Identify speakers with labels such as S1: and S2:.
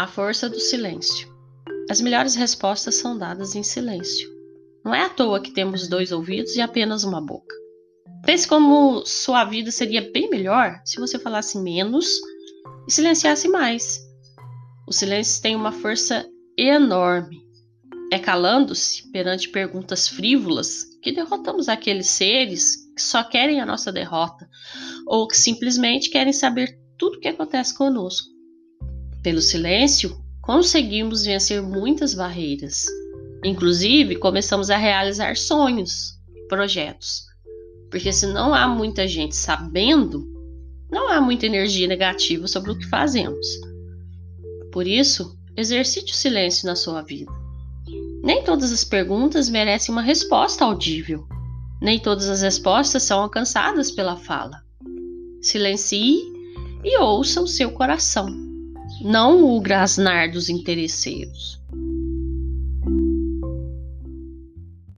S1: A força do silêncio. As melhores respostas são dadas em silêncio. Não é à toa que temos dois ouvidos e apenas uma boca. Pense como sua vida seria bem melhor se você falasse menos e silenciasse mais. O silêncio tem uma força enorme. É calando-se perante perguntas frívolas que derrotamos aqueles seres que só querem a nossa derrota ou que simplesmente querem saber tudo o que acontece conosco. Pelo silêncio, conseguimos vencer muitas barreiras. Inclusive, começamos a realizar sonhos, projetos. Porque se não há muita gente sabendo, não há muita energia negativa sobre o que fazemos. Por isso, exercite o silêncio na sua vida. Nem todas as perguntas merecem uma resposta audível. Nem todas as respostas são alcançadas pela fala. Silencie e ouça o seu coração, não o grasnar dos interesseiros.